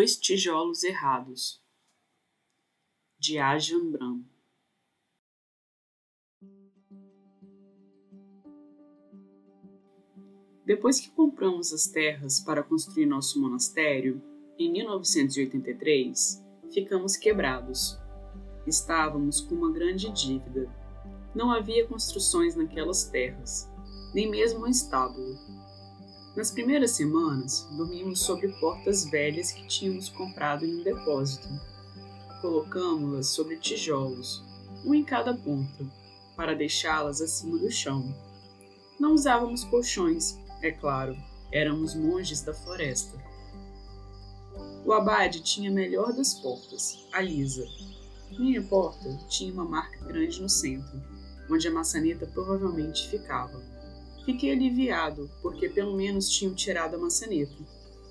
Dois tijolos errados. De Ajahn Brahm. Depois que compramos as terras para construir nosso monastério, em 1983, ficamos quebrados. Estávamos com uma grande dívida. Não havia construções naquelas terras, nem mesmo um estábulo. Nas primeiras semanas, dormimos sobre portas velhas que tínhamos comprado em um depósito. Colocamos-las sobre tijolos, um em cada ponta, para deixá-las acima do chão. Não usávamos colchões, é claro, éramos monges da floresta. O abade tinha a melhor das portas, a lisa. Minha porta tinha uma marca grande no centro, onde a maçaneta provavelmente ficava. Fiquei aliviado, porque pelo menos tinham tirado a maçaneta,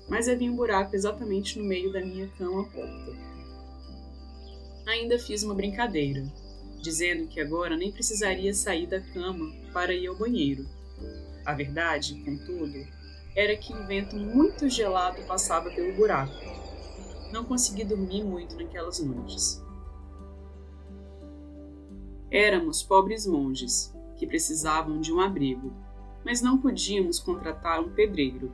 mas havia um buraco exatamente no meio da minha cama-porta. Ainda fiz uma brincadeira, dizendo que agora nem precisaria sair da cama para ir ao banheiro. A verdade, contudo, era que um vento muito gelado passava pelo buraco. Não consegui dormir muito naquelas noites. Éramos pobres monges que precisavam de um abrigo mas não podíamos contratar um pedreiro.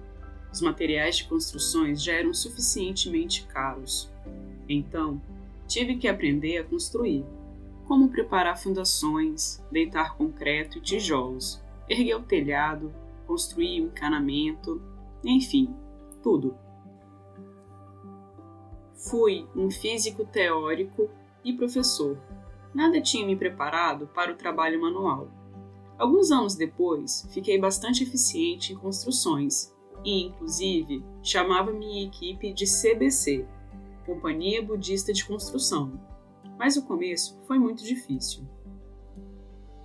Os materiais de construções já eram suficientemente caros. Então, tive que aprender a construir. Como preparar fundações, deitar concreto e tijolos, erguer o telhado, construir o encanamento, enfim, tudo. Fui um físico teórico e professor. Nada tinha me preparado para o trabalho manual. Alguns anos depois, fiquei bastante eficiente em construções e, inclusive, chamava minha equipe de CBC Companhia Budista de Construção. Mas o começo foi muito difícil.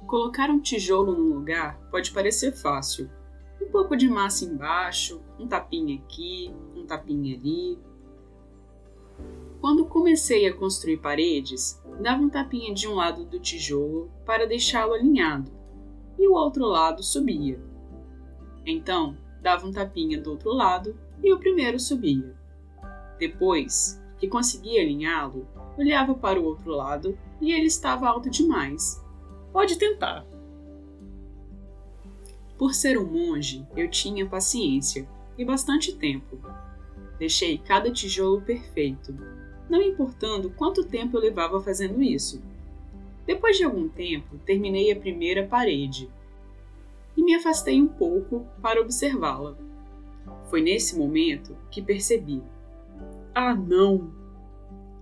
Colocar um tijolo num lugar pode parecer fácil. Um pouco de massa embaixo, um tapinha aqui, um tapinha ali. Quando comecei a construir paredes, dava um tapinha de um lado do tijolo para deixá-lo alinhado e o outro lado subia. Então, dava um tapinha do outro lado e o primeiro subia. Depois que conseguia alinhá-lo, olhava para o outro lado e ele estava alto demais. Pode tentar. Por ser um monge, eu tinha paciência e bastante tempo. Deixei cada tijolo perfeito, não importando quanto tempo eu levava fazendo isso. Depois de algum tempo, terminei a primeira parede e me afastei um pouco para observá-la. Foi nesse momento que percebi. Ah, não!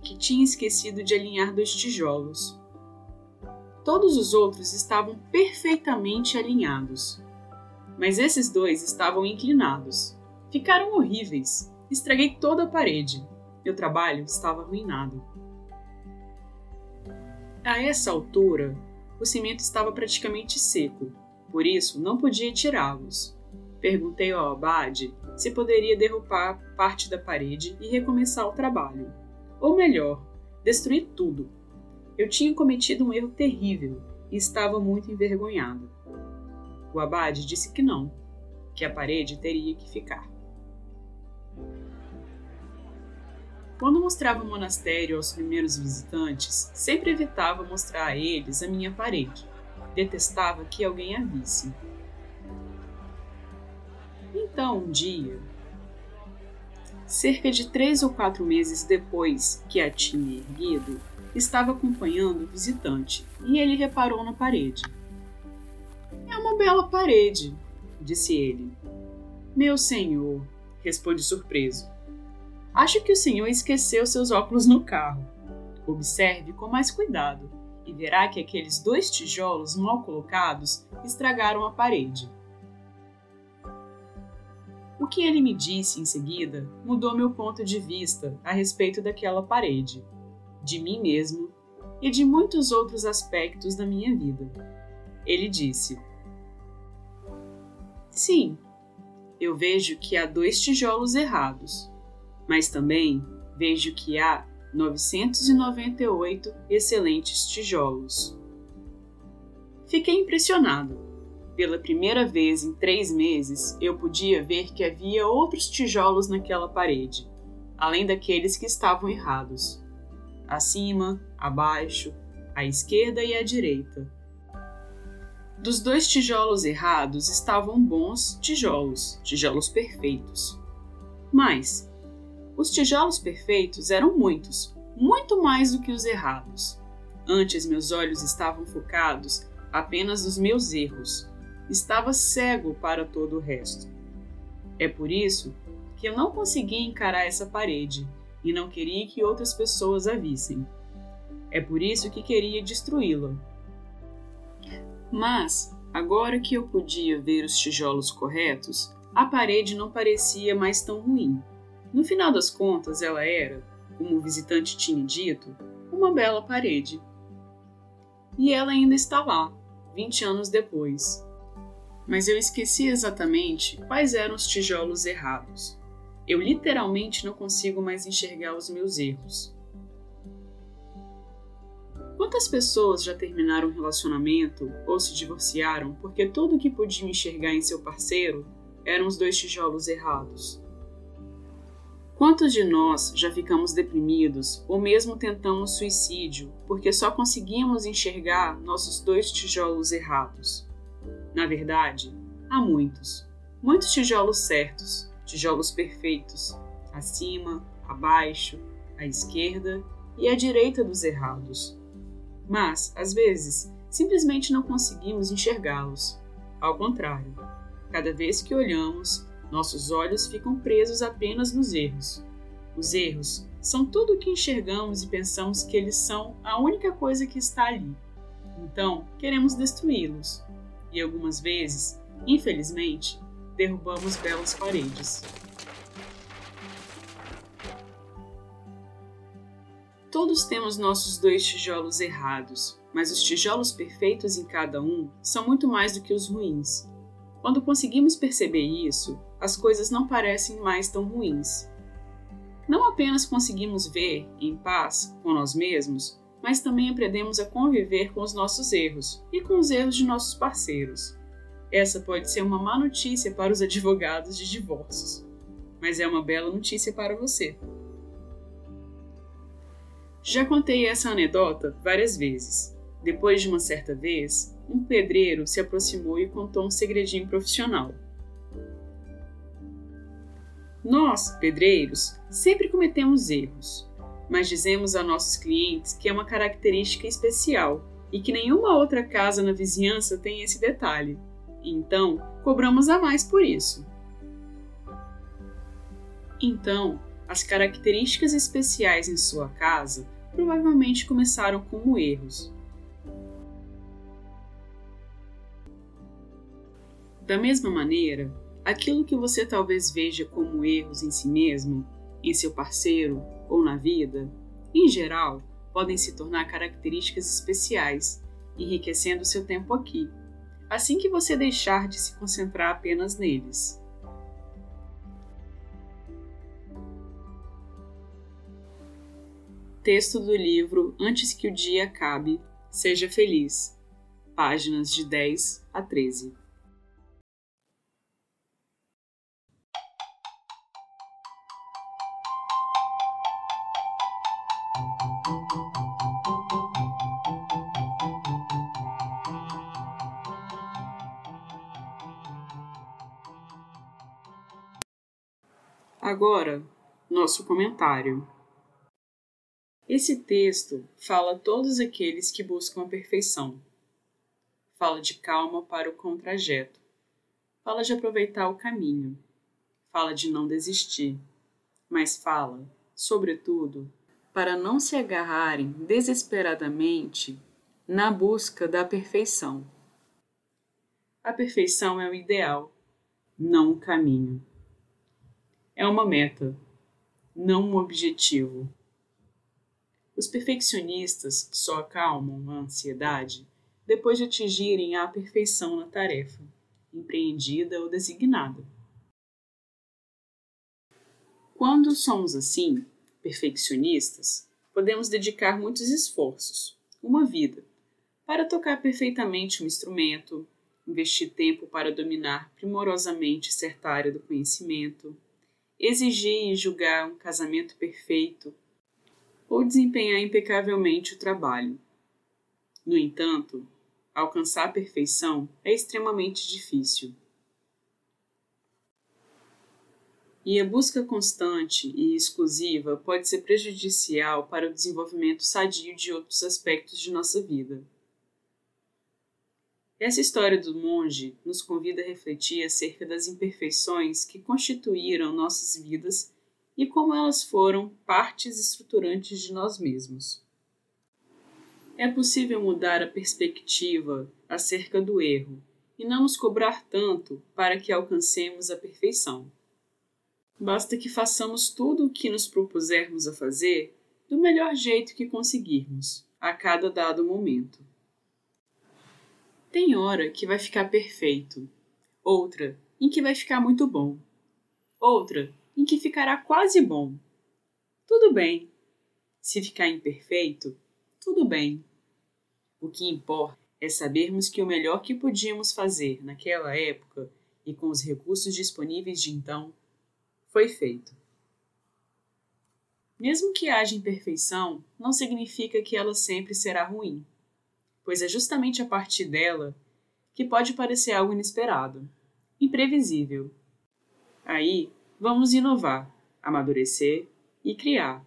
Que tinha esquecido de alinhar dois tijolos. Todos os outros estavam perfeitamente alinhados, mas esses dois estavam inclinados. Ficaram horríveis. Estraguei toda a parede. Meu trabalho estava arruinado. A essa altura, o cimento estava praticamente seco, por isso não podia tirá-los. Perguntei ao abade se poderia derrubar parte da parede e recomeçar o trabalho. Ou melhor, destruir tudo. Eu tinha cometido um erro terrível e estava muito envergonhado. O abade disse que não, que a parede teria que ficar. Quando mostrava o monastério aos primeiros visitantes, sempre evitava mostrar a eles a minha parede. Detestava que alguém a visse. Então, um dia, cerca de três ou quatro meses depois que a tinha erguido, estava acompanhando o visitante e ele reparou na parede. É uma bela parede, disse ele. Meu senhor, responde surpreso. Acho que o senhor esqueceu seus óculos no carro. Observe com mais cuidado e verá que aqueles dois tijolos mal colocados estragaram a parede. O que ele me disse em seguida mudou meu ponto de vista a respeito daquela parede, de mim mesmo e de muitos outros aspectos da minha vida. Ele disse: Sim, eu vejo que há dois tijolos errados mas também vejo que há 998 excelentes tijolos. Fiquei impressionado. Pela primeira vez em três meses, eu podia ver que havia outros tijolos naquela parede, além daqueles que estavam errados. Acima, abaixo, à esquerda e à direita. Dos dois tijolos errados estavam bons tijolos, tijolos perfeitos. Mas os tijolos perfeitos eram muitos, muito mais do que os errados. Antes meus olhos estavam focados apenas nos meus erros. Estava cego para todo o resto. É por isso que eu não conseguia encarar essa parede e não queria que outras pessoas a vissem. É por isso que queria destruí-la. Mas, agora que eu podia ver os tijolos corretos, a parede não parecia mais tão ruim. No final das contas, ela era, como o visitante tinha dito, uma bela parede. E ela ainda está lá, 20 anos depois. Mas eu esqueci exatamente quais eram os tijolos errados. Eu literalmente não consigo mais enxergar os meus erros. Quantas pessoas já terminaram um relacionamento ou se divorciaram porque tudo que podiam enxergar em seu parceiro eram os dois tijolos errados? Quantos de nós já ficamos deprimidos ou mesmo tentamos suicídio porque só conseguíamos enxergar nossos dois tijolos errados? Na verdade, há muitos. Muitos tijolos certos, tijolos perfeitos, acima, abaixo, à esquerda e à direita dos errados. Mas, às vezes, simplesmente não conseguimos enxergá-los. Ao contrário, cada vez que olhamos, nossos olhos ficam presos apenas nos erros. Os erros são tudo o que enxergamos e pensamos que eles são a única coisa que está ali. Então, queremos destruí-los. E algumas vezes, infelizmente, derrubamos belas paredes. Todos temos nossos dois tijolos errados, mas os tijolos perfeitos em cada um são muito mais do que os ruins. Quando conseguimos perceber isso, as coisas não parecem mais tão ruins. Não apenas conseguimos ver em paz com nós mesmos, mas também aprendemos a conviver com os nossos erros e com os erros de nossos parceiros. Essa pode ser uma má notícia para os advogados de divórcios, mas é uma bela notícia para você. Já contei essa anedota várias vezes. Depois de uma certa vez, um pedreiro se aproximou e contou um segredinho profissional. Nós, pedreiros, sempre cometemos erros, mas dizemos a nossos clientes que é uma característica especial e que nenhuma outra casa na vizinhança tem esse detalhe. Então, cobramos a mais por isso. Então, as características especiais em sua casa provavelmente começaram como erros, Da mesma maneira, aquilo que você talvez veja como erros em si mesmo, em seu parceiro ou na vida, em geral, podem se tornar características especiais, enriquecendo seu tempo aqui, assim que você deixar de se concentrar apenas neles. Texto do livro Antes que o Dia Acabe, Seja Feliz, páginas de 10 a 13. Agora, nosso comentário. Esse texto fala a todos aqueles que buscam a perfeição. Fala de calma para o contrajeto. Fala de aproveitar o caminho. Fala de não desistir. Mas fala, sobretudo, para não se agarrarem desesperadamente na busca da perfeição. A perfeição é o ideal, não o caminho é uma meta, não um objetivo. Os perfeccionistas só acalmam a ansiedade depois de atingirem a perfeição na tarefa, empreendida ou designada. Quando somos assim, perfeccionistas, podemos dedicar muitos esforços, uma vida, para tocar perfeitamente um instrumento, investir tempo para dominar primorosamente certa área do conhecimento, exigir e julgar um casamento perfeito ou desempenhar impecavelmente o trabalho. No entanto, alcançar a perfeição é extremamente difícil. E a busca constante e exclusiva pode ser prejudicial para o desenvolvimento sadio de outros aspectos de nossa vida. Essa história do monge nos convida a refletir acerca das imperfeições que constituíram nossas vidas e como elas foram partes estruturantes de nós mesmos. É possível mudar a perspectiva acerca do erro e não nos cobrar tanto para que alcancemos a perfeição. Basta que façamos tudo o que nos propusermos a fazer do melhor jeito que conseguirmos, a cada dado momento. Tem hora que vai ficar perfeito, outra em que vai ficar muito bom, outra em que ficará quase bom. Tudo bem. Se ficar imperfeito, tudo bem. O que importa é sabermos que o melhor que podíamos fazer naquela época e com os recursos disponíveis de então foi feito. Mesmo que haja imperfeição, não significa que ela sempre será ruim, pois é justamente a partir dela que pode parecer algo inesperado, imprevisível. Aí vamos inovar, amadurecer e criar.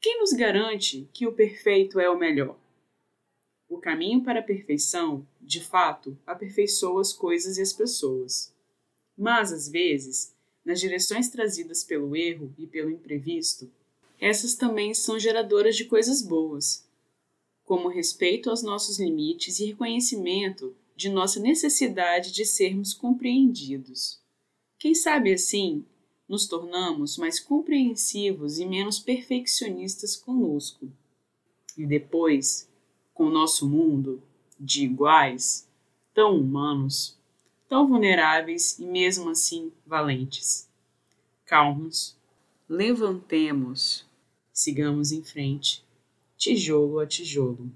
Quem nos garante que o perfeito é o melhor? O caminho para a perfeição, de fato, aperfeiçoa as coisas e as pessoas. Mas, às vezes, nas direções trazidas pelo erro e pelo imprevisto, essas também são geradoras de coisas boas, como respeito aos nossos limites e reconhecimento de nossa necessidade de sermos compreendidos. Quem sabe assim nos tornamos mais compreensivos e menos perfeccionistas conosco. E depois, com o nosso mundo, de iguais, tão humanos, tão vulneráveis e mesmo assim valentes. Calmos, levantemos, sigamos em frente, tijolo a tijolo.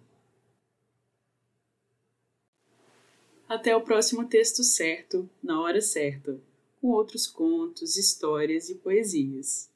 Até o próximo texto certo, na hora certa com outros contos, histórias e poesias.